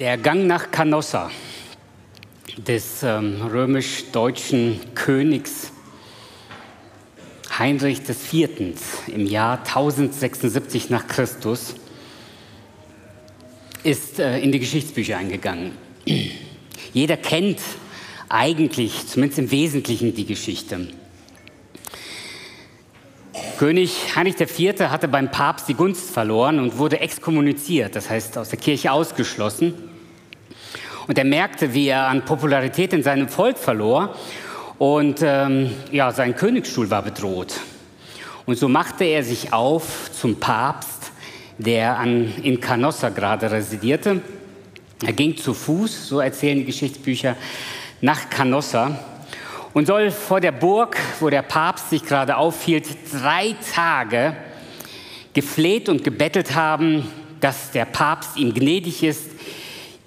Der Gang nach Canossa des ähm, römisch-deutschen Königs Heinrich IV. im Jahr 1076 nach Christus ist äh, in die Geschichtsbücher eingegangen. Jeder kennt eigentlich, zumindest im Wesentlichen, die Geschichte. König Heinrich IV. hatte beim Papst die Gunst verloren und wurde exkommuniziert, das heißt aus der Kirche ausgeschlossen. Und er merkte, wie er an Popularität in seinem Volk verlor und ähm, ja, sein Königsstuhl war bedroht. Und so machte er sich auf zum Papst, der an, in Canossa gerade residierte. Er ging zu Fuß, so erzählen die Geschichtsbücher, nach Canossa und soll vor der Burg, wo der Papst sich gerade aufhielt, drei Tage gefleht und gebettelt haben, dass der Papst ihm gnädig ist,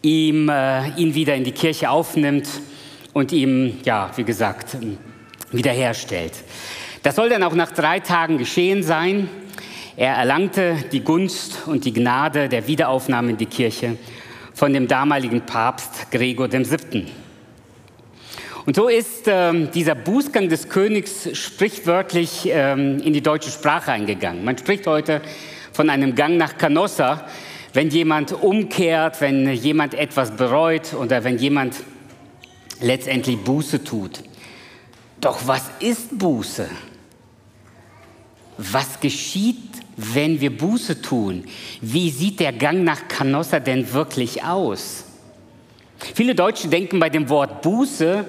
ihm, äh, ihn wieder in die Kirche aufnimmt und ihm, ja, wie gesagt, wiederherstellt. Das soll dann auch nach drei Tagen geschehen sein. Er erlangte die Gunst und die Gnade der Wiederaufnahme in die Kirche von dem damaligen Papst Gregor VII. Und so ist ähm, dieser Bußgang des Königs sprichwörtlich ähm, in die deutsche Sprache eingegangen. Man spricht heute von einem Gang nach Canossa, wenn jemand umkehrt, wenn jemand etwas bereut oder wenn jemand letztendlich Buße tut. Doch was ist Buße? Was geschieht, wenn wir Buße tun? Wie sieht der Gang nach Canossa denn wirklich aus? Viele Deutsche denken bei dem Wort Buße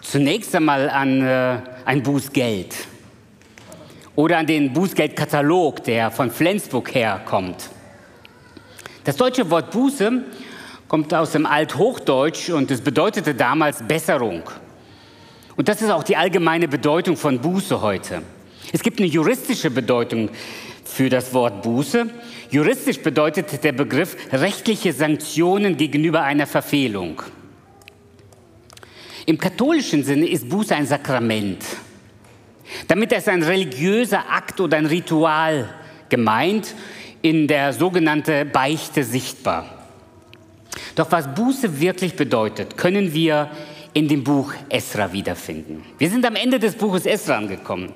zunächst einmal an äh, ein Bußgeld oder an den Bußgeldkatalog, der von Flensburg herkommt. Das deutsche Wort Buße kommt aus dem Althochdeutsch und es bedeutete damals Besserung. Und das ist auch die allgemeine Bedeutung von Buße heute. Es gibt eine juristische Bedeutung für das Wort Buße. Juristisch bedeutet der Begriff rechtliche Sanktionen gegenüber einer Verfehlung. Im katholischen Sinne ist Buße ein Sakrament. Damit ist ein religiöser Akt oder ein Ritual gemeint, in der sogenannten Beichte sichtbar. Doch was Buße wirklich bedeutet, können wir in dem Buch Esra wiederfinden. Wir sind am Ende des Buches Esra angekommen.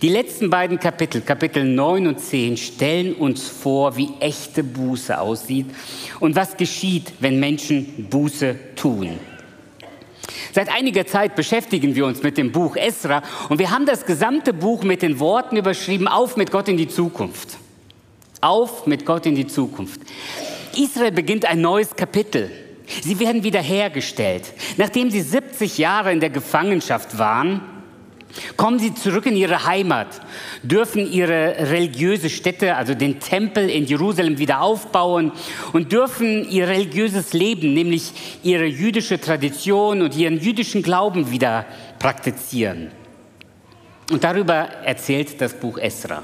Die letzten beiden Kapitel, Kapitel 9 und 10, stellen uns vor, wie echte Buße aussieht und was geschieht, wenn Menschen Buße tun. Seit einiger Zeit beschäftigen wir uns mit dem Buch Esra und wir haben das gesamte Buch mit den Worten überschrieben, auf mit Gott in die Zukunft. Auf mit Gott in die Zukunft. Israel beginnt ein neues Kapitel. Sie werden wiederhergestellt. Nachdem sie 70 Jahre in der Gefangenschaft waren, kommen sie zurück in ihre Heimat, dürfen ihre religiöse Stätte, also den Tempel in Jerusalem wieder aufbauen und dürfen ihr religiöses Leben, nämlich ihre jüdische Tradition und ihren jüdischen Glauben wieder praktizieren. Und darüber erzählt das Buch Esra.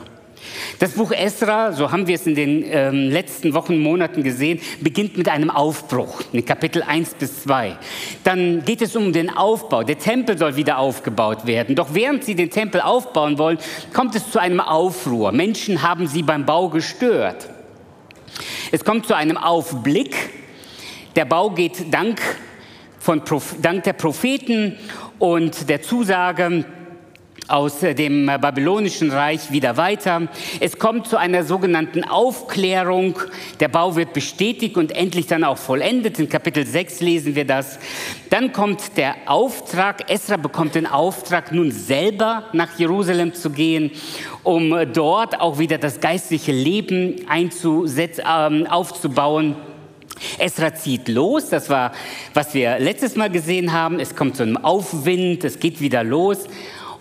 Das Buch Esra, so haben wir es in den ähm, letzten Wochen, Monaten gesehen, beginnt mit einem Aufbruch, in Kapitel 1 bis 2. Dann geht es um den Aufbau. Der Tempel soll wieder aufgebaut werden. Doch während sie den Tempel aufbauen wollen, kommt es zu einem Aufruhr. Menschen haben sie beim Bau gestört. Es kommt zu einem Aufblick. Der Bau geht dank, von, dank der Propheten und der Zusage, aus dem babylonischen Reich wieder weiter. Es kommt zu einer sogenannten Aufklärung. Der Bau wird bestätigt und endlich dann auch vollendet. In Kapitel 6 lesen wir das. Dann kommt der Auftrag. Esra bekommt den Auftrag, nun selber nach Jerusalem zu gehen, um dort auch wieder das geistliche Leben einzusetzen, äh, aufzubauen. Esra zieht los, das war, was wir letztes Mal gesehen haben. Es kommt zu einem Aufwind, es geht wieder los.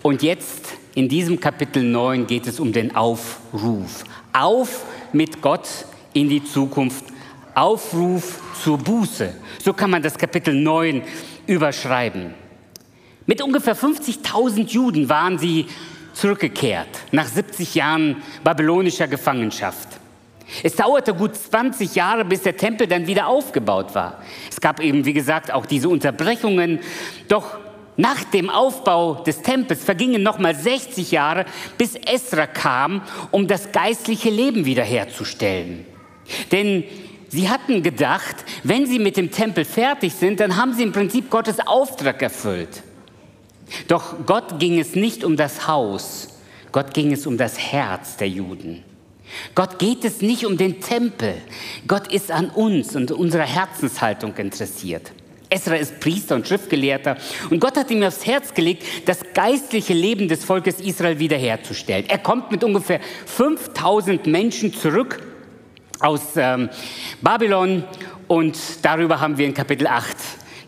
Und jetzt in diesem Kapitel 9 geht es um den Aufruf. Auf mit Gott in die Zukunft. Aufruf zur Buße. So kann man das Kapitel 9 überschreiben. Mit ungefähr 50.000 Juden waren sie zurückgekehrt nach 70 Jahren babylonischer Gefangenschaft. Es dauerte gut 20 Jahre, bis der Tempel dann wieder aufgebaut war. Es gab eben, wie gesagt, auch diese Unterbrechungen. Doch nach dem Aufbau des Tempels vergingen nochmal 60 Jahre, bis Esra kam, um das geistliche Leben wiederherzustellen. Denn sie hatten gedacht, wenn sie mit dem Tempel fertig sind, dann haben sie im Prinzip Gottes Auftrag erfüllt. Doch Gott ging es nicht um das Haus, Gott ging es um das Herz der Juden. Gott geht es nicht um den Tempel, Gott ist an uns und unserer Herzenshaltung interessiert. Esra ist Priester und Schriftgelehrter und Gott hat ihm aufs Herz gelegt, das geistliche Leben des Volkes Israel wiederherzustellen. Er kommt mit ungefähr 5000 Menschen zurück aus ähm, Babylon und darüber haben wir in Kapitel 8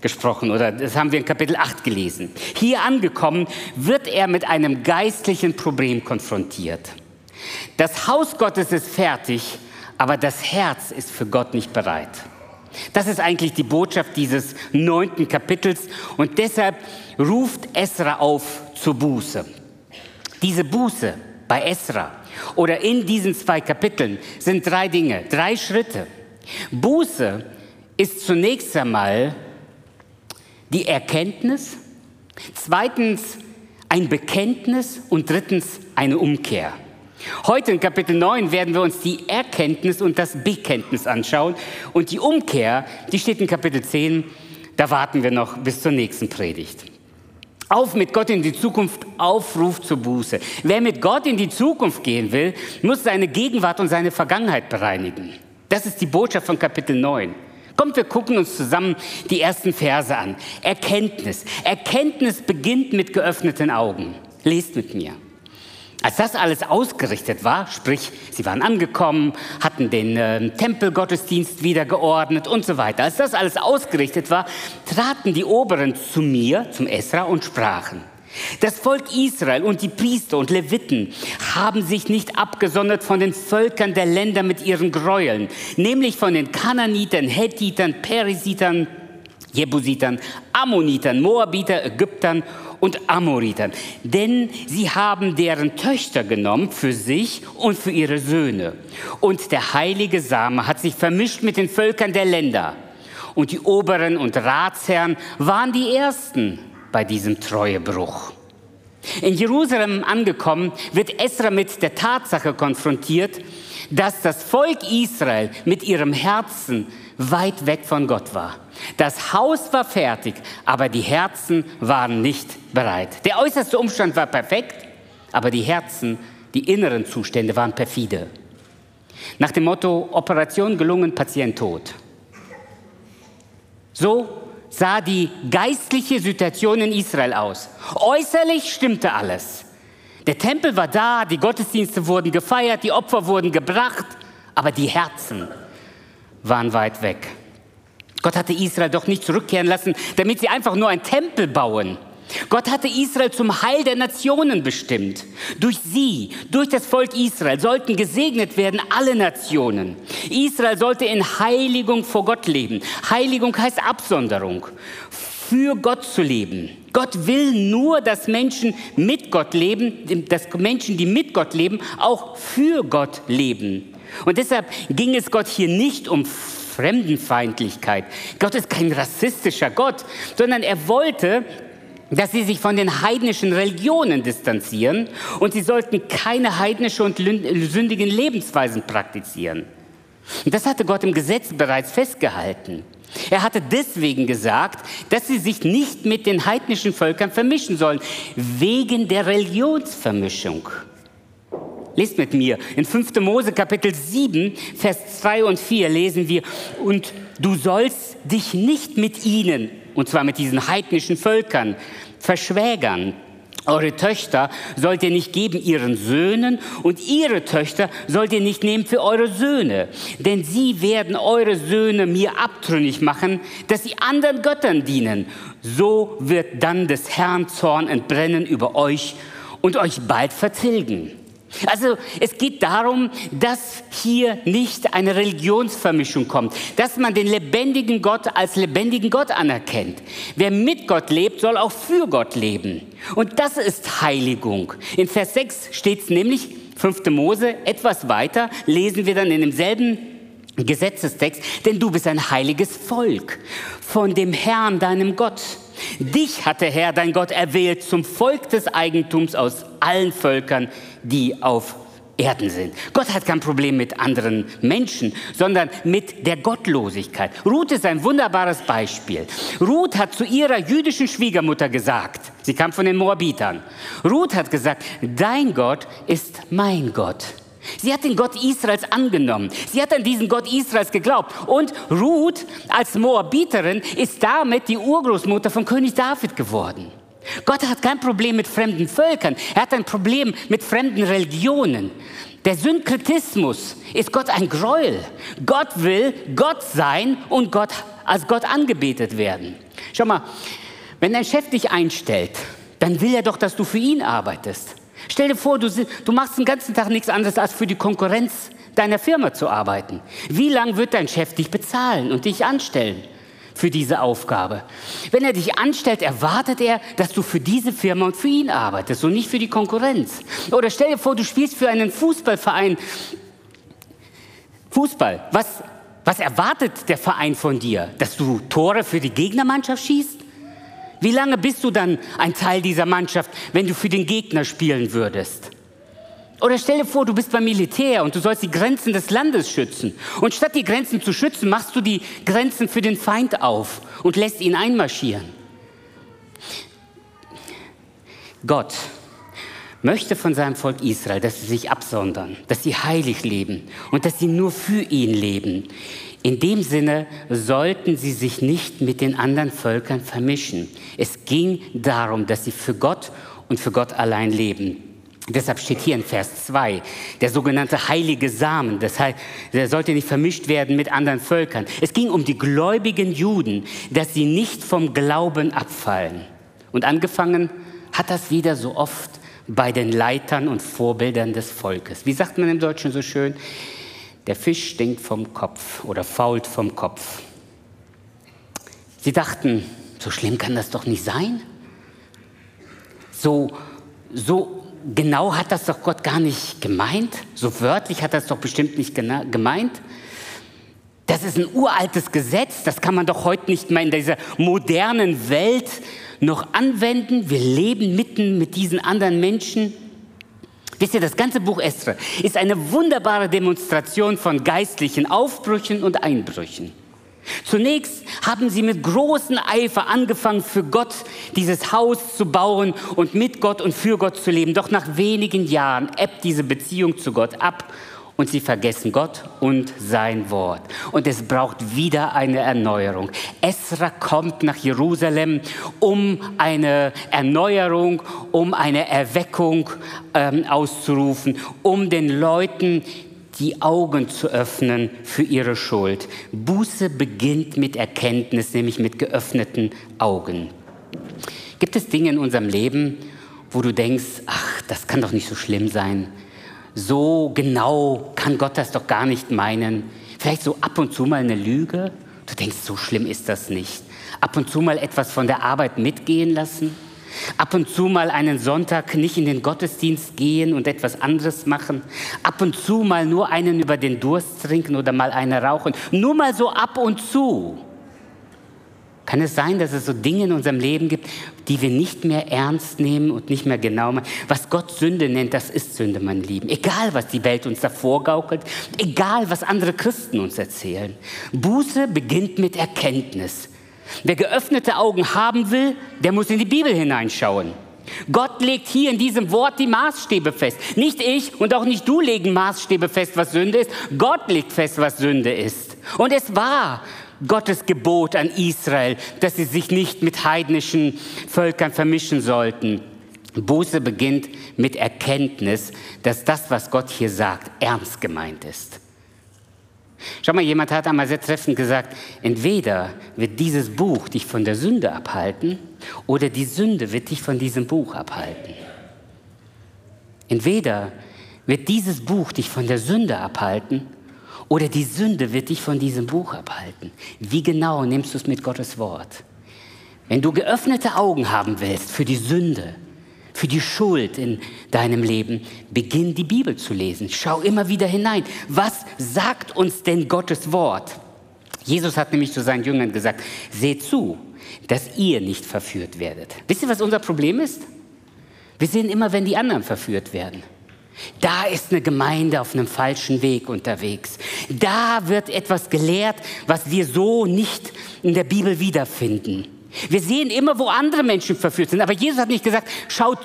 gesprochen oder das haben wir in Kapitel 8 gelesen. Hier angekommen wird er mit einem geistlichen Problem konfrontiert. Das Haus Gottes ist fertig, aber das Herz ist für Gott nicht bereit. Das ist eigentlich die Botschaft dieses neunten Kapitels und deshalb ruft Esra auf zur Buße. Diese Buße bei Esra oder in diesen zwei Kapiteln sind drei Dinge, drei Schritte. Buße ist zunächst einmal die Erkenntnis, zweitens ein Bekenntnis und drittens eine Umkehr. Heute in Kapitel 9 werden wir uns die Erkenntnis und das Bekenntnis anschauen. Und die Umkehr, die steht in Kapitel 10. Da warten wir noch bis zur nächsten Predigt. Auf mit Gott in die Zukunft, Aufruf zur Buße. Wer mit Gott in die Zukunft gehen will, muss seine Gegenwart und seine Vergangenheit bereinigen. Das ist die Botschaft von Kapitel 9. Kommt, wir gucken uns zusammen die ersten Verse an. Erkenntnis. Erkenntnis beginnt mit geöffneten Augen. Lest mit mir. Als das alles ausgerichtet war, sprich, sie waren angekommen, hatten den äh, Tempelgottesdienst wieder geordnet und so weiter. Als das alles ausgerichtet war, traten die Oberen zu mir, zum Esra, und sprachen. Das Volk Israel und die Priester und Leviten haben sich nicht abgesondert von den Völkern der Länder mit ihren Gräueln, nämlich von den Kananitern, Hethitern, Perisitern, Jebusitern, Ammonitern, Moabiter, Ägyptern und Amoritern. Denn sie haben deren Töchter genommen für sich und für ihre Söhne. Und der heilige Same hat sich vermischt mit den Völkern der Länder. Und die Oberen und Ratsherren waren die Ersten bei diesem Treuebruch. In Jerusalem angekommen, wird Esra mit der Tatsache konfrontiert, dass das Volk Israel mit ihrem Herzen weit weg von Gott war. Das Haus war fertig, aber die Herzen waren nicht bereit. Der äußerste Umstand war perfekt, aber die Herzen, die inneren Zustände waren perfide. Nach dem Motto Operation gelungen, Patient tot. So sah die geistliche Situation in Israel aus. Äußerlich stimmte alles. Der Tempel war da, die Gottesdienste wurden gefeiert, die Opfer wurden gebracht, aber die Herzen waren weit weg. Gott hatte Israel doch nicht zurückkehren lassen, damit sie einfach nur ein Tempel bauen. Gott hatte Israel zum Heil der Nationen bestimmt. Durch sie, durch das Volk Israel sollten gesegnet werden alle Nationen. Israel sollte in Heiligung vor Gott leben. Heiligung heißt Absonderung. Für Gott zu leben. Gott will nur, dass Menschen mit Gott leben, dass Menschen, die mit Gott leben, auch für Gott leben. Und deshalb ging es Gott hier nicht um Fremdenfeindlichkeit. Gott ist kein rassistischer Gott, sondern er wollte, dass sie sich von den heidnischen Religionen distanzieren und sie sollten keine heidnische und sündigen Lebensweisen praktizieren. Und das hatte Gott im Gesetz bereits festgehalten. Er hatte deswegen gesagt, dass sie sich nicht mit den heidnischen Völkern vermischen sollen, wegen der Religionsvermischung. Lest mit mir. In 5. Mose Kapitel 7, Vers 2 und 4 lesen wir, und du sollst dich nicht mit ihnen, und zwar mit diesen heidnischen Völkern, verschwägern. Eure Töchter sollt ihr nicht geben ihren Söhnen und ihre Töchter sollt ihr nicht nehmen für eure Söhne, denn sie werden eure Söhne mir abtrünnig machen, dass sie anderen Göttern dienen. So wird dann des Herrn Zorn entbrennen über euch und euch bald vertilgen. Also es geht darum, dass hier nicht eine Religionsvermischung kommt, dass man den lebendigen Gott als lebendigen Gott anerkennt. Wer mit Gott lebt, soll auch für Gott leben. Und das ist Heiligung. In Vers 6 steht es nämlich, 5. Mose, etwas weiter lesen wir dann in demselben Gesetzestext, denn du bist ein heiliges Volk von dem Herrn, deinem Gott. Dich hat der Herr, dein Gott, erwählt zum Volk des Eigentums aus allen Völkern, die auf Erden sind. Gott hat kein Problem mit anderen Menschen, sondern mit der Gottlosigkeit. Ruth ist ein wunderbares Beispiel. Ruth hat zu ihrer jüdischen Schwiegermutter gesagt, sie kam von den Moabitern, Ruth hat gesagt, dein Gott ist mein Gott. Sie hat den Gott Israels angenommen. Sie hat an diesen Gott Israels geglaubt. Und Ruth als Moabiterin ist damit die Urgroßmutter von König David geworden. Gott hat kein Problem mit fremden Völkern. Er hat ein Problem mit fremden Religionen. Der Synkretismus ist Gott ein Gräuel. Gott will Gott sein und Gott als Gott angebetet werden. Schau mal, wenn dein Chef dich einstellt, dann will er doch, dass du für ihn arbeitest. Stell dir vor, du, du machst den ganzen Tag nichts anderes, als für die Konkurrenz deiner Firma zu arbeiten. Wie lange wird dein Chef dich bezahlen und dich anstellen für diese Aufgabe? Wenn er dich anstellt, erwartet er, dass du für diese Firma und für ihn arbeitest und nicht für die Konkurrenz. Oder stell dir vor, du spielst für einen Fußballverein. Fußball, was, was erwartet der Verein von dir? Dass du Tore für die Gegnermannschaft schießt? Wie lange bist du dann ein Teil dieser Mannschaft, wenn du für den Gegner spielen würdest? Oder stell dir vor, du bist beim Militär und du sollst die Grenzen des Landes schützen. Und statt die Grenzen zu schützen, machst du die Grenzen für den Feind auf und lässt ihn einmarschieren. Gott möchte von seinem Volk Israel, dass sie sich absondern, dass sie heilig leben und dass sie nur für ihn leben. In dem Sinne sollten sie sich nicht mit den anderen Völkern vermischen. Es ging darum, dass sie für Gott und für Gott allein leben. Deshalb steht hier in Vers 2, der sogenannte heilige Samen, das heißt, der sollte nicht vermischt werden mit anderen Völkern. Es ging um die gläubigen Juden, dass sie nicht vom Glauben abfallen. Und angefangen hat das wieder so oft bei den Leitern und Vorbildern des Volkes. Wie sagt man im Deutschen so schön? Der Fisch stinkt vom Kopf oder fault vom Kopf. Sie dachten, so schlimm kann das doch nicht sein. So, so genau hat das doch Gott gar nicht gemeint. So wörtlich hat das doch bestimmt nicht gemeint. Das ist ein uraltes Gesetz, das kann man doch heute nicht mehr in dieser modernen Welt noch anwenden. Wir leben mitten mit diesen anderen Menschen. Wisst ihr, das ganze Buch Esra ist eine wunderbare Demonstration von geistlichen Aufbrüchen und Einbrüchen. Zunächst haben sie mit großem Eifer angefangen, für Gott dieses Haus zu bauen und mit Gott und für Gott zu leben. Doch nach wenigen Jahren ebbt diese Beziehung zu Gott ab und sie vergessen Gott und sein Wort. Und es braucht wieder eine Erneuerung. Esra kommt nach Jerusalem, um eine Erneuerung, um eine Erweckung ähm, auszurufen, um den Leuten die Augen zu öffnen für ihre Schuld. Buße beginnt mit Erkenntnis, nämlich mit geöffneten Augen. Gibt es Dinge in unserem Leben, wo du denkst, ach, das kann doch nicht so schlimm sein? So genau kann Gott das doch gar nicht meinen. Vielleicht so ab und zu mal eine Lüge. Du denkst, so schlimm ist das nicht. Ab und zu mal etwas von der Arbeit mitgehen lassen. Ab und zu mal einen Sonntag nicht in den Gottesdienst gehen und etwas anderes machen. Ab und zu mal nur einen über den Durst trinken oder mal eine rauchen. Nur mal so ab und zu. Kann es sein, dass es so Dinge in unserem Leben gibt, die wir nicht mehr ernst nehmen und nicht mehr genau machen? Was Gott Sünde nennt, das ist Sünde, mein Lieben. Egal, was die Welt uns davor gaukelt, egal, was andere Christen uns erzählen. Buße beginnt mit Erkenntnis. Wer geöffnete Augen haben will, der muss in die Bibel hineinschauen. Gott legt hier in diesem Wort die Maßstäbe fest. Nicht ich und auch nicht du legen Maßstäbe fest, was Sünde ist. Gott legt fest, was Sünde ist. Und es war Gottes Gebot an Israel, dass sie sich nicht mit heidnischen Völkern vermischen sollten. Buße beginnt mit Erkenntnis, dass das, was Gott hier sagt, ernst gemeint ist. Schau mal, jemand hat einmal sehr treffend gesagt, entweder wird dieses Buch dich von der Sünde abhalten oder die Sünde wird dich von diesem Buch abhalten. Entweder wird dieses Buch dich von der Sünde abhalten oder die Sünde wird dich von diesem Buch abhalten. Wie genau nimmst du es mit Gottes Wort? Wenn du geöffnete Augen haben willst für die Sünde, für die Schuld in deinem Leben, beginn die Bibel zu lesen. Schau immer wieder hinein. Was sagt uns denn Gottes Wort? Jesus hat nämlich zu seinen Jüngern gesagt, seht zu, dass ihr nicht verführt werdet. Wisst ihr, was unser Problem ist? Wir sehen immer, wenn die anderen verführt werden. Da ist eine Gemeinde auf einem falschen Weg unterwegs. Da wird etwas gelehrt, was wir so nicht in der Bibel wiederfinden. Wir sehen immer, wo andere Menschen verführt sind. Aber Jesus hat nicht gesagt, schaut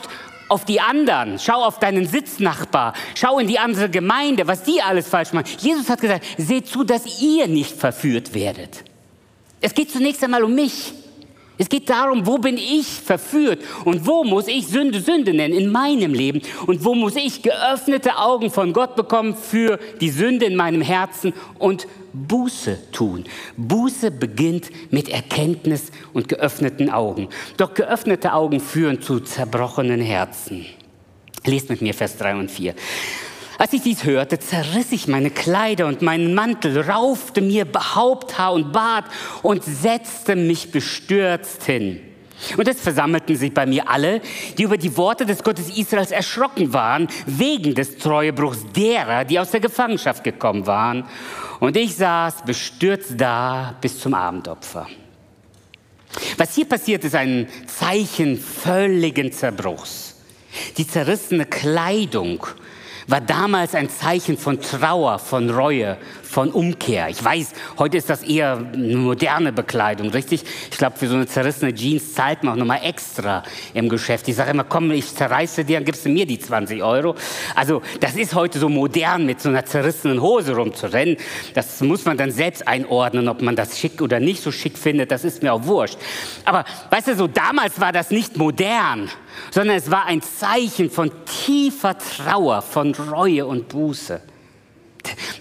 auf die anderen, schau auf deinen Sitznachbar, schau in die andere Gemeinde, was die alles falsch machen. Jesus hat gesagt, seht zu, dass ihr nicht verführt werdet. Es geht zunächst einmal um mich. Es geht darum, wo bin ich verführt und wo muss ich Sünde Sünde nennen in meinem Leben und wo muss ich geöffnete Augen von Gott bekommen für die Sünde in meinem Herzen und Buße tun. Buße beginnt mit Erkenntnis und geöffneten Augen. Doch geöffnete Augen führen zu zerbrochenen Herzen. Lest mit mir Vers 3 und 4. Als ich dies hörte, zerriss ich meine Kleider und meinen Mantel, raufte mir Haupthaar und Bart und setzte mich bestürzt hin. Und es versammelten sich bei mir alle, die über die Worte des Gottes Israels erschrocken waren, wegen des Treuebruchs derer, die aus der Gefangenschaft gekommen waren. Und ich saß bestürzt da bis zum Abendopfer. Was hier passiert, ist ein Zeichen völligen Zerbruchs. Die zerrissene Kleidung war damals ein Zeichen von Trauer, von Reue, von Umkehr. Ich weiß, heute ist das eher eine moderne Bekleidung, richtig? Ich glaube, für so eine zerrissene Jeans zahlt man auch nochmal extra im Geschäft. Ich sage immer, komm, ich zerreiße dir, dann gibst du mir die 20 Euro. Also das ist heute so modern, mit so einer zerrissenen Hose rumzurennen. Das muss man dann selbst einordnen, ob man das schick oder nicht so schick findet. Das ist mir auch wurscht. Aber weißt du, so damals war das nicht modern, sondern es war ein Zeichen von tiefer Trauer, von Reue und Buße.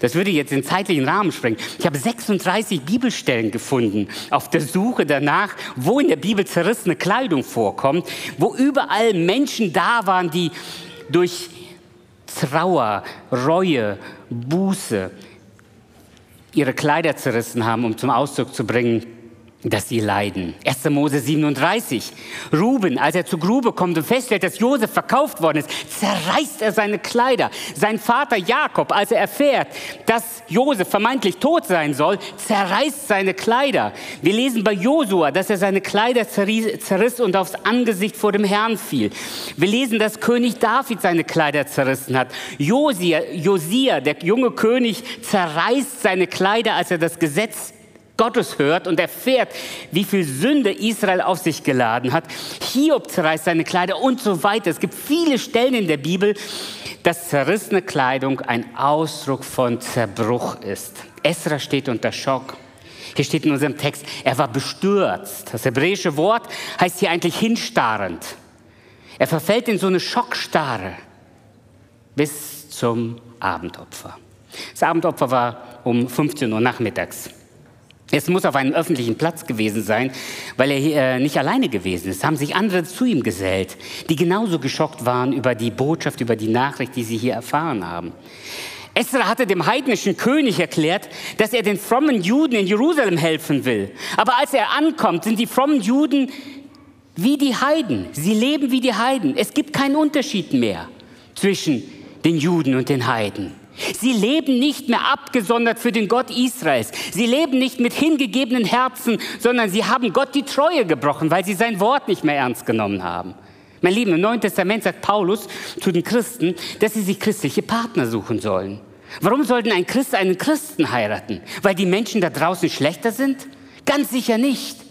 Das würde jetzt den zeitlichen Rahmen sprengen. Ich habe 36 Bibelstellen gefunden auf der Suche danach, wo in der Bibel zerrissene Kleidung vorkommt, wo überall Menschen da waren, die durch Trauer, Reue, Buße ihre Kleider zerrissen haben, um zum Ausdruck zu bringen, dass sie leiden. 1. Mose 37. Ruben, als er zur Grube kommt und feststellt, dass Josef verkauft worden ist, zerreißt er seine Kleider. Sein Vater Jakob, als er erfährt, dass Josef vermeintlich tot sein soll, zerreißt seine Kleider. Wir lesen bei Josua, dass er seine Kleider zerriss und aufs Angesicht vor dem Herrn fiel. Wir lesen, dass König David seine Kleider zerrissen hat. Josia, Josia der junge König, zerreißt seine Kleider, als er das Gesetz Gottes hört und erfährt, wie viel Sünde Israel auf sich geladen hat. Hiob zerreißt seine Kleider und so weiter. Es gibt viele Stellen in der Bibel, dass zerrissene Kleidung ein Ausdruck von Zerbruch ist. Esra steht unter Schock. Hier steht in unserem Text, er war bestürzt. Das hebräische Wort heißt hier eigentlich hinstarrend. Er verfällt in so eine Schockstarre bis zum Abendopfer. Das Abendopfer war um 15 Uhr nachmittags. Es muss auf einem öffentlichen Platz gewesen sein, weil er äh, nicht alleine gewesen ist. Es haben sich andere zu ihm gesellt, die genauso geschockt waren über die Botschaft, über die Nachricht, die sie hier erfahren haben. Esra hatte dem heidnischen König erklärt, dass er den frommen Juden in Jerusalem helfen will. Aber als er ankommt, sind die frommen Juden wie die Heiden. Sie leben wie die Heiden. Es gibt keinen Unterschied mehr zwischen den Juden und den Heiden. Sie leben nicht mehr abgesondert für den Gott Israels. Sie leben nicht mit hingegebenen Herzen, sondern sie haben Gott die Treue gebrochen, weil sie sein Wort nicht mehr ernst genommen haben. Mein Lieben, im Neuen Testament sagt Paulus zu den Christen, dass sie sich christliche Partner suchen sollen. Warum sollten ein Christ einen Christen heiraten? Weil die Menschen da draußen schlechter sind? Ganz sicher nicht.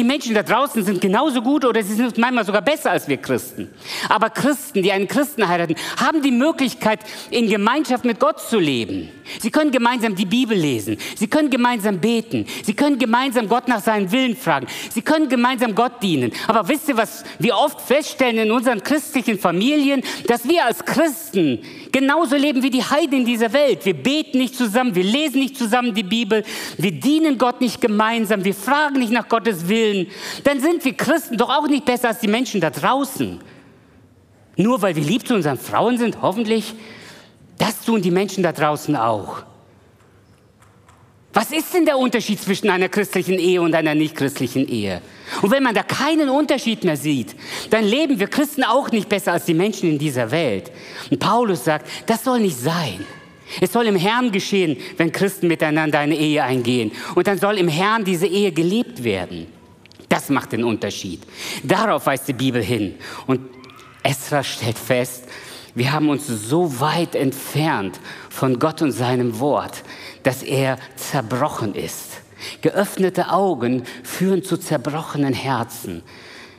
Die Menschen da draußen sind genauso gut oder sie sind manchmal sogar besser als wir Christen. Aber Christen, die einen Christen heiraten, haben die Möglichkeit, in Gemeinschaft mit Gott zu leben. Sie können gemeinsam die Bibel lesen. Sie können gemeinsam beten. Sie können gemeinsam Gott nach seinem Willen fragen. Sie können gemeinsam Gott dienen. Aber wisst ihr, was wir oft feststellen in unseren christlichen Familien? Dass wir als Christen genauso leben wie die Heiden in dieser Welt. Wir beten nicht zusammen, wir lesen nicht zusammen die Bibel, wir dienen Gott nicht gemeinsam, wir fragen nicht nach Gottes Willen. Dann sind wir Christen doch auch nicht besser als die Menschen da draußen. Nur weil wir lieb zu unseren Frauen sind, hoffentlich, das tun die Menschen da draußen auch. Was ist denn der Unterschied zwischen einer christlichen Ehe und einer nichtchristlichen Ehe? Und wenn man da keinen Unterschied mehr sieht, dann leben wir Christen auch nicht besser als die Menschen in dieser Welt. Und Paulus sagt, das soll nicht sein. Es soll im Herrn geschehen, wenn Christen miteinander eine Ehe eingehen. Und dann soll im Herrn diese Ehe gelebt werden. Das macht den Unterschied. Darauf weist die Bibel hin. Und Esra stellt fest, Wir haben uns so weit entfernt von Gott und seinem Wort, dass er zerbrochen ist. Geöffnete Augen führen zu zerbrochenen Herzen.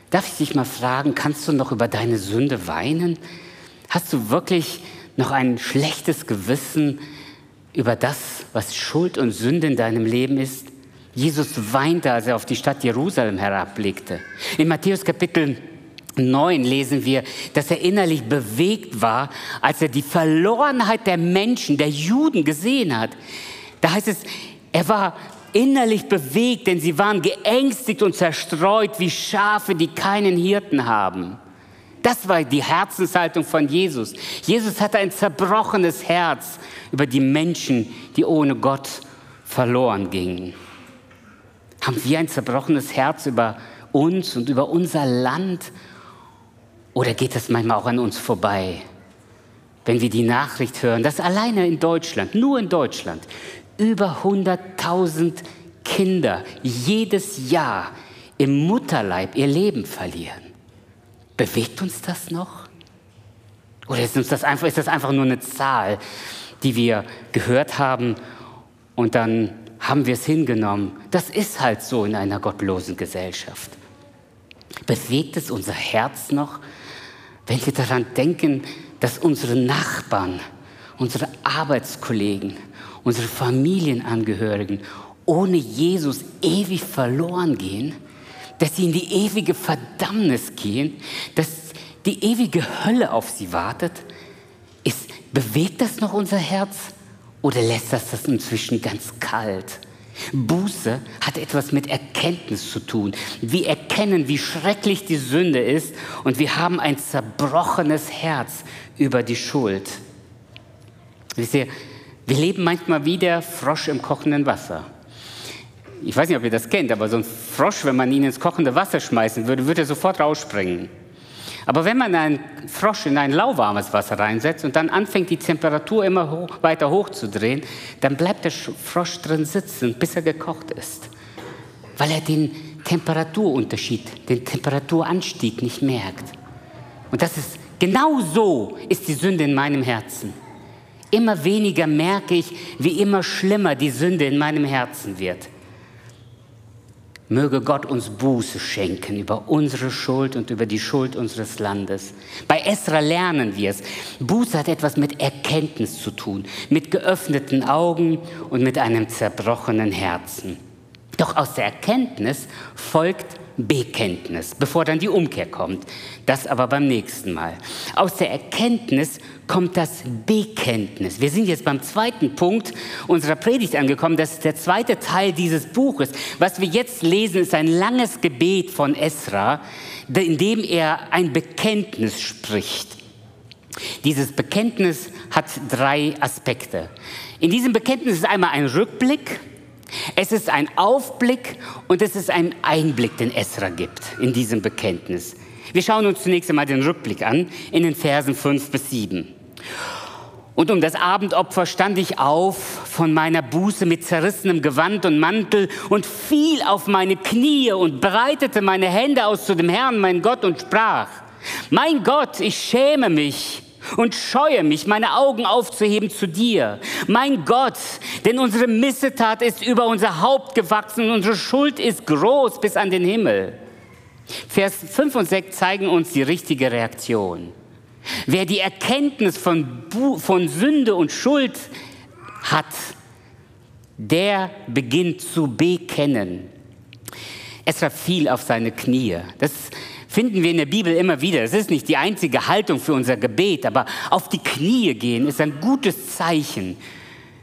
Darf ich dich mal fragen, kannst du noch über deine Sünde weinen? Hast du wirklich noch ein schlechtes Gewissen über das, was Schuld und Sünde in deinem Leben ist? Jesus weinte, als er auf die Stadt Jerusalem herabblickte. In Matthäus Kapitel 9 lesen wir, dass er innerlich bewegt war, als er die Verlorenheit der Menschen, der Juden gesehen hat. Da heißt es, er war innerlich bewegt, denn sie waren geängstigt und zerstreut wie Schafe, die keinen Hirten haben. Das war die Herzenshaltung von Jesus. Jesus hatte ein zerbrochenes Herz über die Menschen, die ohne Gott verloren gingen. Haben wir ein zerbrochenes Herz über uns und über unser Land? Oder geht das manchmal auch an uns vorbei? Wenn wir die Nachricht hören, dass alleine in Deutschland, nur in Deutschland, über 100.000 Kinder jedes Jahr im Mutterleib ihr Leben verlieren. Bewegt uns das noch? Oder ist, uns das einfach, ist das einfach nur eine Zahl, die wir gehört haben und dann haben wir es hingenommen? Das ist halt so in einer gottlosen Gesellschaft. Bewegt es unser Herz noch, wenn wir daran denken, dass unsere Nachbarn, unsere Arbeitskollegen, unsere Familienangehörigen ohne Jesus ewig verloren gehen, dass sie in die ewige Verdammnis gehen, dass die ewige Hölle auf sie wartet? Ist, bewegt das noch unser Herz oder lässt das das inzwischen ganz kalt? Buße hat etwas mit Erkenntnis zu tun. Wir erkennen, wie schrecklich die Sünde ist und wir haben ein zerbrochenes Herz über die Schuld. Wisst ihr, wir leben manchmal wie der Frosch im kochenden Wasser. Ich weiß nicht, ob ihr das kennt, aber so ein Frosch, wenn man ihn ins kochende Wasser schmeißen würde, würde er sofort rausspringen. Aber wenn man einen Frosch in ein lauwarmes Wasser reinsetzt und dann anfängt, die Temperatur immer hoch, weiter hochzudrehen, dann bleibt der Frosch drin sitzen, bis er gekocht ist. Weil er den Temperaturunterschied, den Temperaturanstieg nicht merkt. Und das ist genau so ist die Sünde in meinem Herzen. Immer weniger merke ich, wie immer schlimmer die Sünde in meinem Herzen wird. Möge Gott uns Buße schenken über unsere Schuld und über die Schuld unseres Landes. Bei Esra lernen wir es. Buße hat etwas mit Erkenntnis zu tun, mit geöffneten Augen und mit einem zerbrochenen Herzen. Doch aus der Erkenntnis folgt Bekenntnis, bevor dann die Umkehr kommt. Das aber beim nächsten Mal. Aus der Erkenntnis kommt das Bekenntnis. Wir sind jetzt beim zweiten Punkt unserer Predigt angekommen. Das ist der zweite Teil dieses Buches. Was wir jetzt lesen, ist ein langes Gebet von Esra, in dem er ein Bekenntnis spricht. Dieses Bekenntnis hat drei Aspekte. In diesem Bekenntnis ist einmal ein Rückblick, es ist ein Aufblick und es ist ein Einblick, den Esra gibt in diesem Bekenntnis. Wir schauen uns zunächst einmal den Rückblick an in den Versen 5 bis 7. Und um das Abendopfer stand ich auf von meiner Buße mit zerrissenem Gewand und Mantel und fiel auf meine Knie und breitete meine Hände aus zu dem Herrn, mein Gott, und sprach, mein Gott, ich schäme mich und scheue mich, meine Augen aufzuheben zu dir. Mein Gott, denn unsere Missetat ist über unser Haupt gewachsen und unsere Schuld ist groß bis an den Himmel. Vers 5 und 6 zeigen uns die richtige Reaktion. Wer die Erkenntnis von, Bu von Sünde und Schuld hat, der beginnt zu bekennen. Esra fiel auf seine Knie. Das finden wir in der Bibel immer wieder. Es ist nicht die einzige Haltung für unser Gebet, aber auf die Knie gehen ist ein gutes Zeichen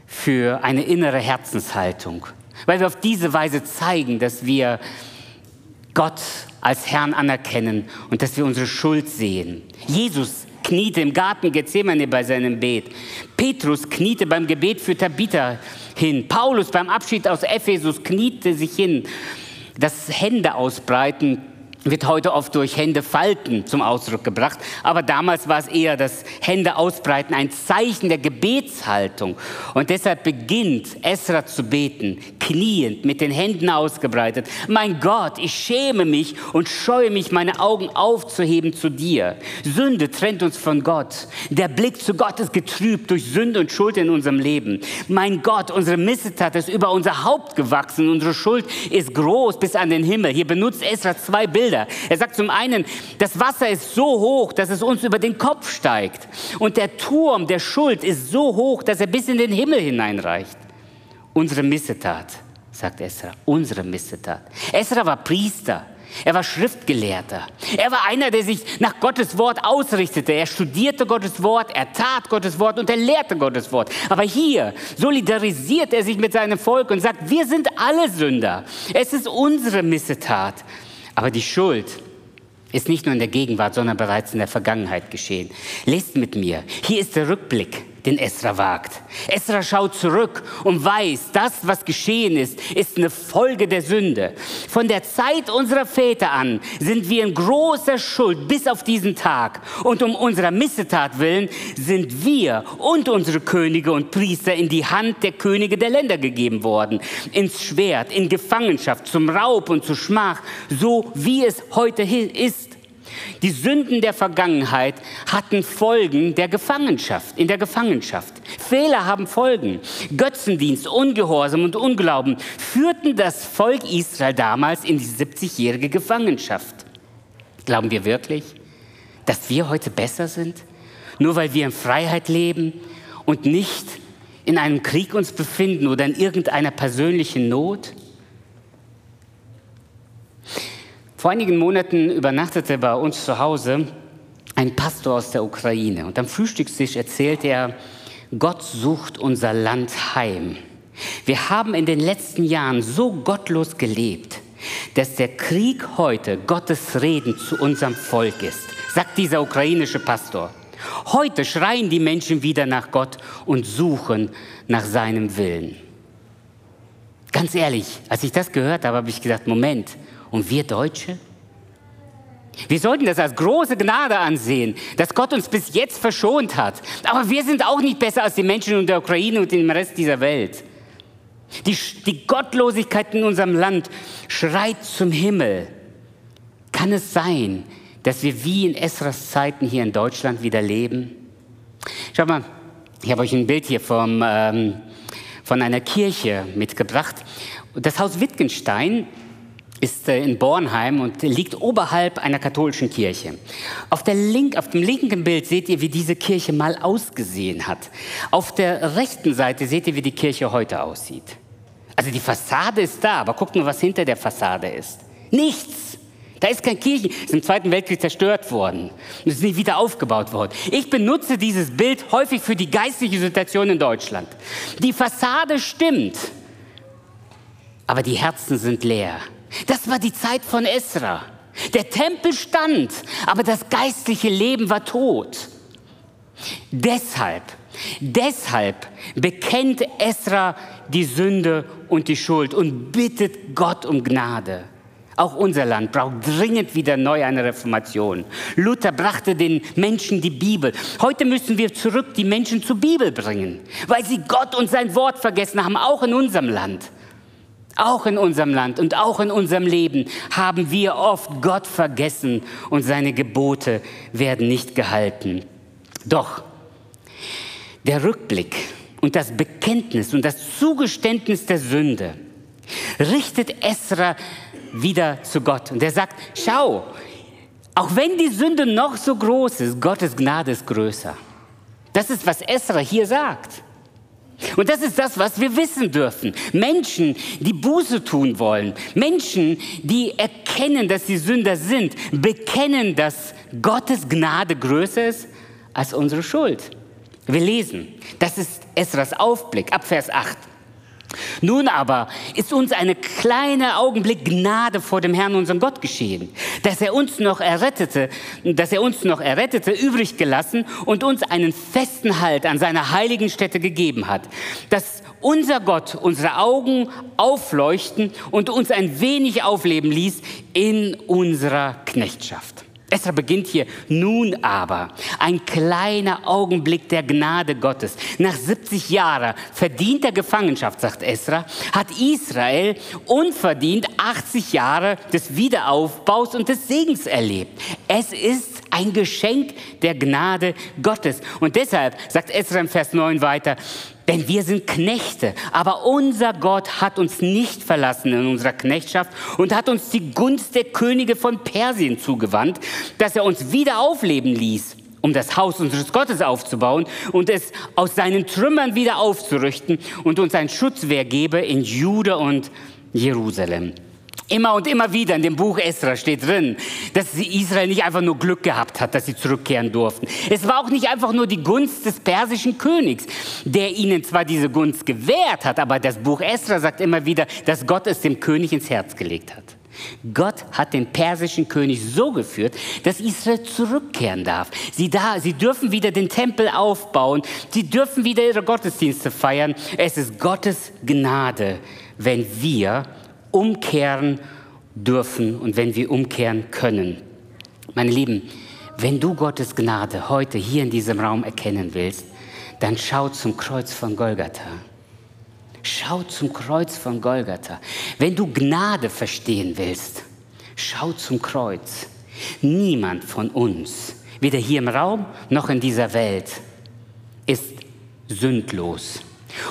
für eine innere Herzenshaltung, weil wir auf diese Weise zeigen, dass wir Gott als Herrn anerkennen und dass wir unsere Schuld sehen. Jesus kniete im Garten Gethsemane bei seinem Bet. Petrus kniete beim Gebet für Tabitha hin. Paulus beim Abschied aus Ephesus kniete sich hin. Das Hände ausbreiten wird heute oft durch Hände falten zum Ausdruck gebracht, aber damals war es eher das Hände ausbreiten, ein Zeichen der Gebetshaltung. Und deshalb beginnt Esra zu beten, kniend, mit den Händen ausgebreitet. Mein Gott, ich schäme mich und scheue mich, meine Augen aufzuheben zu dir. Sünde trennt uns von Gott. Der Blick zu Gott ist getrübt durch Sünde und Schuld in unserem Leben. Mein Gott, unsere Missetat ist über unser Haupt gewachsen, unsere Schuld ist groß bis an den Himmel. Hier benutzt Esra zwei Bilder Bilder. Er sagt zum einen, das Wasser ist so hoch, dass es uns über den Kopf steigt. Und der Turm der Schuld ist so hoch, dass er bis in den Himmel hineinreicht. Unsere Missetat, sagt Esra, unsere Missetat. Esra war Priester. Er war Schriftgelehrter. Er war einer, der sich nach Gottes Wort ausrichtete. Er studierte Gottes Wort, er tat Gottes Wort und er lehrte Gottes Wort. Aber hier solidarisiert er sich mit seinem Volk und sagt, wir sind alle Sünder. Es ist unsere Missetat. Aber die Schuld ist nicht nur in der Gegenwart, sondern bereits in der Vergangenheit geschehen. Lest mit mir. Hier ist der Rückblick den Esra wagt. Esra schaut zurück und weiß, das, was geschehen ist, ist eine Folge der Sünde. Von der Zeit unserer Väter an sind wir in großer Schuld bis auf diesen Tag. Und um unserer Missetat willen sind wir und unsere Könige und Priester in die Hand der Könige der Länder gegeben worden. Ins Schwert, in Gefangenschaft, zum Raub und zur Schmach, so wie es heute ist. Die Sünden der Vergangenheit hatten Folgen der Gefangenschaft, in der Gefangenschaft. Fehler haben Folgen. Götzendienst, Ungehorsam und Unglauben führten das Volk Israel damals in die 70-jährige Gefangenschaft. Glauben wir wirklich, dass wir heute besser sind? Nur weil wir in Freiheit leben und nicht in einem Krieg uns befinden oder in irgendeiner persönlichen Not? Vor einigen Monaten übernachtete bei uns zu Hause ein Pastor aus der Ukraine und am Frühstückstisch erzählte er, Gott sucht unser Land heim. Wir haben in den letzten Jahren so gottlos gelebt, dass der Krieg heute Gottes Reden zu unserem Volk ist, sagt dieser ukrainische Pastor. Heute schreien die Menschen wieder nach Gott und suchen nach seinem Willen. Ganz ehrlich, als ich das gehört habe, habe ich gedacht, Moment, und wir Deutsche? Wir sollten das als große Gnade ansehen, dass Gott uns bis jetzt verschont hat. Aber wir sind auch nicht besser als die Menschen in der Ukraine und im Rest dieser Welt. Die, die Gottlosigkeit in unserem Land schreit zum Himmel. Kann es sein, dass wir wie in Esras Zeiten hier in Deutschland wieder leben? Schau mal, ich habe euch ein Bild hier vom, ähm, von einer Kirche mitgebracht. Das Haus Wittgenstein ist äh, in Bornheim und liegt oberhalb einer katholischen Kirche. Auf, Link, auf dem linken Bild seht ihr, wie diese Kirche mal ausgesehen hat. Auf der rechten Seite seht ihr, wie die Kirche heute aussieht. Also die Fassade ist da, aber guckt nur, was hinter der Fassade ist. Nichts. Da ist kein Kirchen, ist im Zweiten Weltkrieg zerstört worden und ist nicht wieder aufgebaut worden. Ich benutze dieses Bild häufig für die geistliche Situation in Deutschland. Die Fassade stimmt, aber die Herzen sind leer. Das war die Zeit von Esra. Der Tempel stand, aber das geistliche Leben war tot. Deshalb, deshalb bekennt Esra die Sünde und die Schuld und bittet Gott um Gnade. Auch unser Land braucht dringend wieder neu eine Reformation. Luther brachte den Menschen die Bibel. Heute müssen wir zurück die Menschen zur Bibel bringen, weil sie Gott und sein Wort vergessen haben, auch in unserem Land. Auch in unserem Land und auch in unserem Leben haben wir oft Gott vergessen und seine Gebote werden nicht gehalten. Doch der Rückblick und das Bekenntnis und das Zugeständnis der Sünde richtet Esra wieder zu Gott. Und er sagt, schau, auch wenn die Sünde noch so groß ist, Gottes Gnade ist größer. Das ist, was Esra hier sagt. Und das ist das, was wir wissen dürfen. Menschen, die Buße tun wollen, Menschen, die erkennen, dass sie Sünder sind, bekennen, dass Gottes Gnade größer ist als unsere Schuld. Wir lesen, das ist Esras Aufblick ab Vers 8. Nun aber ist uns eine kleine Augenblick Gnade vor dem Herrn, unserem Gott, geschehen, dass er uns noch errettete, dass er uns noch errettete, übrig gelassen und uns einen festen Halt an seiner heiligen Stätte gegeben hat, dass unser Gott unsere Augen aufleuchten und uns ein wenig aufleben ließ in unserer Knechtschaft. Esra beginnt hier, nun aber, ein kleiner Augenblick der Gnade Gottes. Nach 70 Jahren verdienter Gefangenschaft, sagt Esra, hat Israel unverdient 80 Jahre des Wiederaufbaus und des Segens erlebt. Es ist ein Geschenk der Gnade Gottes. Und deshalb sagt Esra im Vers 9 weiter, denn wir sind Knechte, aber unser Gott hat uns nicht verlassen in unserer Knechtschaft und hat uns die Gunst der Könige von Persien zugewandt, dass er uns wieder aufleben ließ, um das Haus unseres Gottes aufzubauen und es aus seinen Trümmern wieder aufzurichten und uns ein Schutzwehr gebe in Juda und Jerusalem. Immer und immer wieder in dem Buch Esra steht drin, dass Israel nicht einfach nur Glück gehabt hat, dass sie zurückkehren durften. Es war auch nicht einfach nur die Gunst des persischen Königs, der ihnen zwar diese Gunst gewährt hat, aber das Buch Esra sagt immer wieder, dass Gott es dem König ins Herz gelegt hat. Gott hat den persischen König so geführt, dass Israel zurückkehren darf. Sie, da, sie dürfen wieder den Tempel aufbauen, sie dürfen wieder ihre Gottesdienste feiern. Es ist Gottes Gnade, wenn wir umkehren dürfen und wenn wir umkehren können. Meine Lieben, wenn du Gottes Gnade heute hier in diesem Raum erkennen willst, dann schau zum Kreuz von Golgatha. Schau zum Kreuz von Golgatha. Wenn du Gnade verstehen willst, schau zum Kreuz. Niemand von uns, weder hier im Raum noch in dieser Welt, ist sündlos.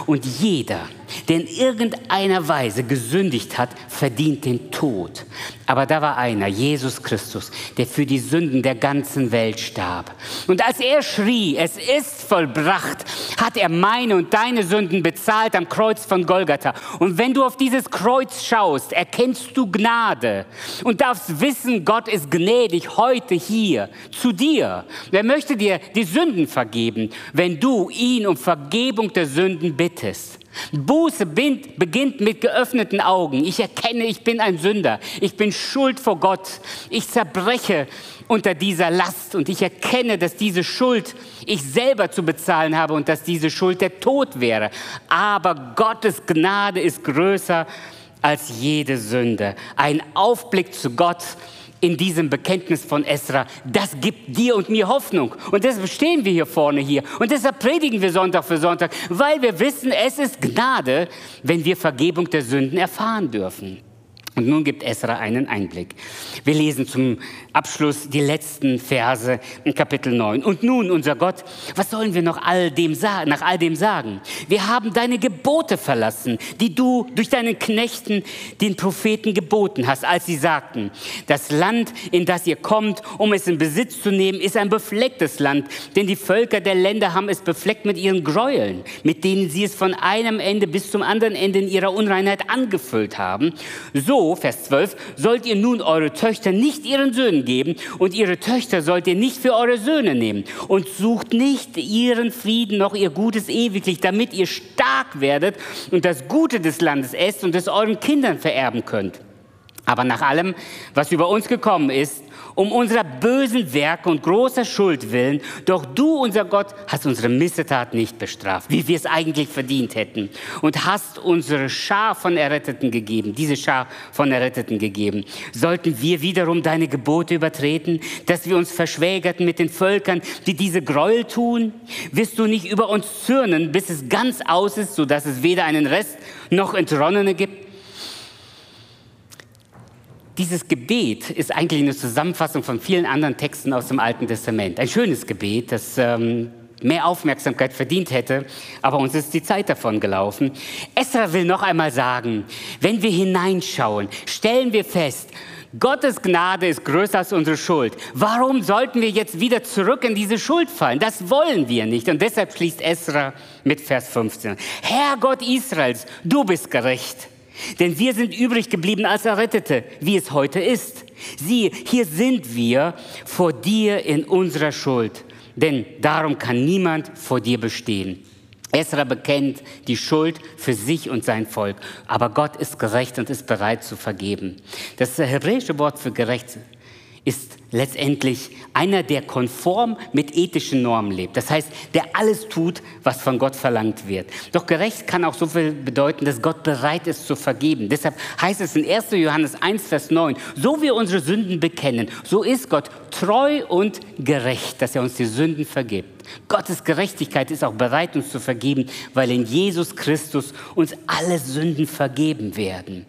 Und jeder, der in irgendeiner Weise gesündigt hat, verdient den Tod. Aber da war einer, Jesus Christus, der für die Sünden der ganzen Welt starb. Und als er schrie, es ist vollbracht, hat er meine und deine Sünden bezahlt am Kreuz von Golgatha. Und wenn du auf dieses Kreuz schaust, erkennst du Gnade und darfst wissen, Gott ist gnädig heute hier zu dir. Er möchte dir die Sünden vergeben, wenn du ihn um Vergebung der Sünden bittest. Buße beginnt mit geöffneten Augen. Ich erkenne, ich bin ein Sünder. Ich bin schuld vor Gott. Ich zerbreche unter dieser Last und ich erkenne, dass diese Schuld ich selber zu bezahlen habe und dass diese Schuld der Tod wäre. Aber Gottes Gnade ist größer als jede Sünde. Ein Aufblick zu Gott in diesem Bekenntnis von Esra, das gibt dir und mir Hoffnung. Und deshalb stehen wir hier vorne hier. Und deshalb predigen wir Sonntag für Sonntag, weil wir wissen, es ist Gnade, wenn wir Vergebung der Sünden erfahren dürfen. Und nun gibt Esra einen Einblick. Wir lesen zum Abschluss die letzten Verse in Kapitel 9. Und nun, unser Gott, was sollen wir noch all dem, nach all dem sagen? Wir haben deine Gebote verlassen, die du durch deinen Knechten, den Propheten, geboten hast, als sie sagten, das Land, in das ihr kommt, um es in Besitz zu nehmen, ist ein beflecktes Land, denn die Völker der Länder haben es befleckt mit ihren Gräueln, mit denen sie es von einem Ende bis zum anderen Ende in ihrer Unreinheit angefüllt haben. So, Vers 12, sollt ihr nun eure Töchter nicht ihren Söhnen geben und ihre Töchter sollt ihr nicht für eure Söhne nehmen und sucht nicht ihren Frieden noch ihr Gutes ewiglich, damit ihr stark werdet und das Gute des Landes esst und es euren Kindern vererben könnt. Aber nach allem, was über uns gekommen ist, um unserer bösen Werke und großer Schuld willen. Doch du, unser Gott, hast unsere Missetat nicht bestraft, wie wir es eigentlich verdient hätten. Und hast unsere Schar von Erretteten gegeben, diese Schar von Erretteten gegeben. Sollten wir wiederum deine Gebote übertreten, dass wir uns verschwägerten mit den Völkern, die diese Gräuel tun? Wirst du nicht über uns zürnen, bis es ganz aus ist, sodass es weder einen Rest noch Entronnene gibt? Dieses Gebet ist eigentlich eine Zusammenfassung von vielen anderen Texten aus dem Alten Testament. Ein schönes Gebet, das ähm, mehr Aufmerksamkeit verdient hätte, aber uns ist die Zeit davon gelaufen. Esra will noch einmal sagen, wenn wir hineinschauen, stellen wir fest, Gottes Gnade ist größer als unsere Schuld. Warum sollten wir jetzt wieder zurück in diese Schuld fallen? Das wollen wir nicht. Und deshalb schließt Esra mit Vers 15. Herr Gott Israels, du bist gerecht. Denn wir sind übrig geblieben als Errettete, wie es heute ist. Siehe, hier sind wir vor dir in unserer Schuld. Denn darum kann niemand vor dir bestehen. Esra bekennt die Schuld für sich und sein Volk, aber Gott ist gerecht und ist bereit zu vergeben. Das hebräische Wort für gerecht ist letztendlich einer, der konform mit ethischen Normen lebt. Das heißt, der alles tut, was von Gott verlangt wird. Doch gerecht kann auch so viel bedeuten, dass Gott bereit ist zu vergeben. Deshalb heißt es in 1. Johannes 1, Vers 9, so wir unsere Sünden bekennen, so ist Gott treu und gerecht, dass er uns die Sünden vergibt. Gottes Gerechtigkeit ist auch bereit, uns zu vergeben, weil in Jesus Christus uns alle Sünden vergeben werden.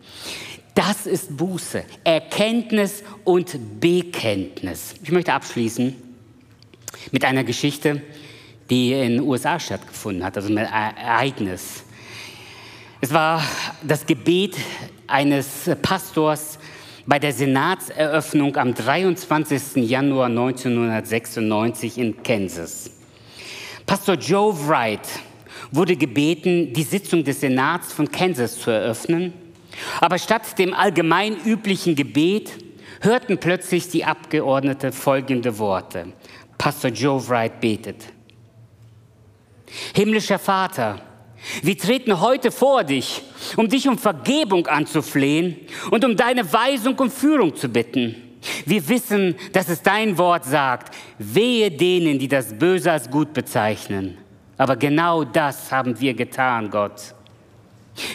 Das ist Buße, Erkenntnis und Bekenntnis. Ich möchte abschließen mit einer Geschichte, die in den USA stattgefunden hat, also ein Ereignis. Es war das Gebet eines Pastors bei der Senatseröffnung am 23. Januar 1996 in Kansas. Pastor Joe Wright wurde gebeten, die Sitzung des Senats von Kansas zu eröffnen aber statt dem allgemein üblichen Gebet hörten plötzlich die Abgeordneten folgende Worte. Pastor Joe Wright betet. Himmlischer Vater, wir treten heute vor dich, um dich um Vergebung anzuflehen und um deine Weisung und Führung zu bitten. Wir wissen, dass es dein Wort sagt, wehe denen, die das Böse als gut bezeichnen. Aber genau das haben wir getan, Gott.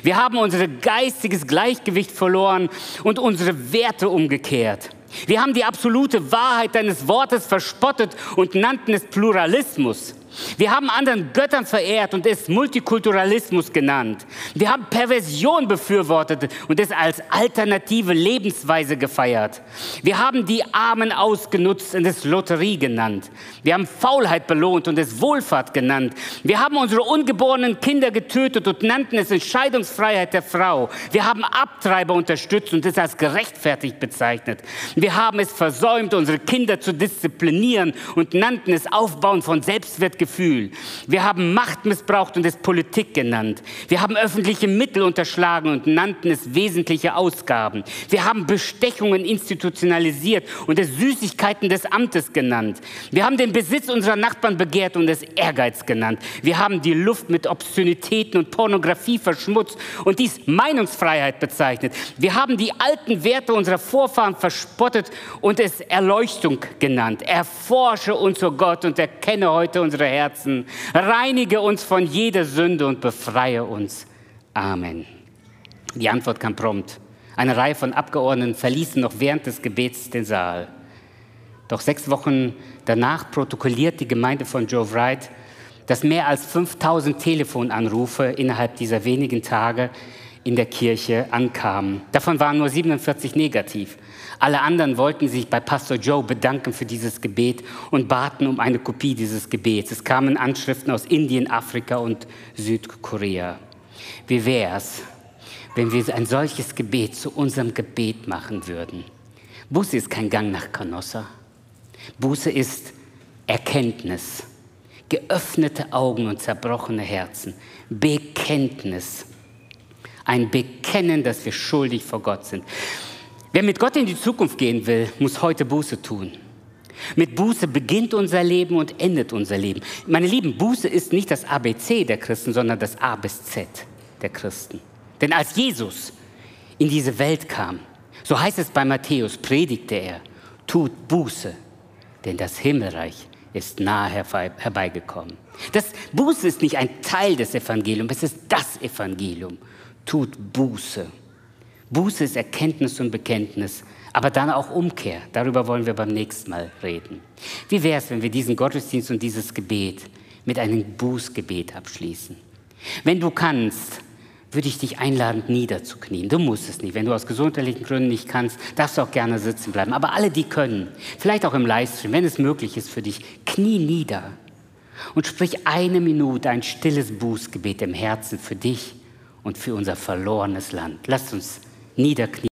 Wir haben unser geistiges Gleichgewicht verloren und unsere Werte umgekehrt. Wir haben die absolute Wahrheit deines Wortes verspottet und nannten es Pluralismus. Wir haben anderen Göttern verehrt und es Multikulturalismus genannt. Wir haben Perversion befürwortet und es als alternative Lebensweise gefeiert. Wir haben die Armen ausgenutzt und es Lotterie genannt. Wir haben Faulheit belohnt und es Wohlfahrt genannt. Wir haben unsere ungeborenen Kinder getötet und nannten es Entscheidungsfreiheit der Frau. Wir haben Abtreiber unterstützt und es als gerechtfertigt bezeichnet. Wir haben es versäumt, unsere Kinder zu disziplinieren und nannten es Aufbauen von Selbstwertgefühl Gefühl. Wir haben Macht missbraucht und es Politik genannt. Wir haben öffentliche Mittel unterschlagen und nannten es wesentliche Ausgaben. Wir haben Bestechungen institutionalisiert und es Süßigkeiten des Amtes genannt. Wir haben den Besitz unserer Nachbarn begehrt und es Ehrgeiz genannt. Wir haben die Luft mit Obszönitäten und Pornografie verschmutzt und dies Meinungsfreiheit bezeichnet. Wir haben die alten Werte unserer Vorfahren verspottet und es Erleuchtung genannt. Erforsche uns, o oh Gott, und erkenne heute unsere Herzen. Reinige uns von jeder Sünde und befreie uns. Amen. Die Antwort kam prompt. Eine Reihe von Abgeordneten verließen noch während des Gebets den Saal. Doch sechs Wochen danach protokolliert die Gemeinde von Joe Wright, dass mehr als 5000 Telefonanrufe innerhalb dieser wenigen Tage in der Kirche ankamen. Davon waren nur 47 negativ. Alle anderen wollten sich bei Pastor Joe bedanken für dieses Gebet und baten um eine Kopie dieses Gebets. Es kamen Anschriften aus Indien, Afrika und Südkorea. Wie wäre es, wenn wir ein solches Gebet zu unserem Gebet machen würden? Buße ist kein Gang nach Canossa. Buße ist Erkenntnis, geöffnete Augen und zerbrochene Herzen, Bekenntnis, ein Bekennen, dass wir schuldig vor Gott sind. Wer mit Gott in die Zukunft gehen will, muss heute Buße tun. Mit Buße beginnt unser Leben und endet unser Leben. Meine Lieben, Buße ist nicht das ABC der Christen, sondern das A bis Z der Christen. Denn als Jesus in diese Welt kam, so heißt es bei Matthäus, predigte er, tut Buße, denn das Himmelreich ist nahe herbeigekommen. Das Buße ist nicht ein Teil des Evangeliums, es ist das Evangelium. Tut Buße. Buße ist Erkenntnis und Bekenntnis, aber dann auch Umkehr. Darüber wollen wir beim nächsten Mal reden. Wie wäre es, wenn wir diesen Gottesdienst und dieses Gebet mit einem Bußgebet abschließen? Wenn du kannst, würde ich dich einladen, niederzuknien. Du musst es nicht. Wenn du aus gesundheitlichen Gründen nicht kannst, darfst du auch gerne sitzen bleiben. Aber alle, die können, vielleicht auch im Livestream, wenn es möglich ist für dich, knie nieder und sprich eine Minute ein stilles Bußgebet im Herzen für dich und für unser verlorenes Land. Lasst uns niederknien.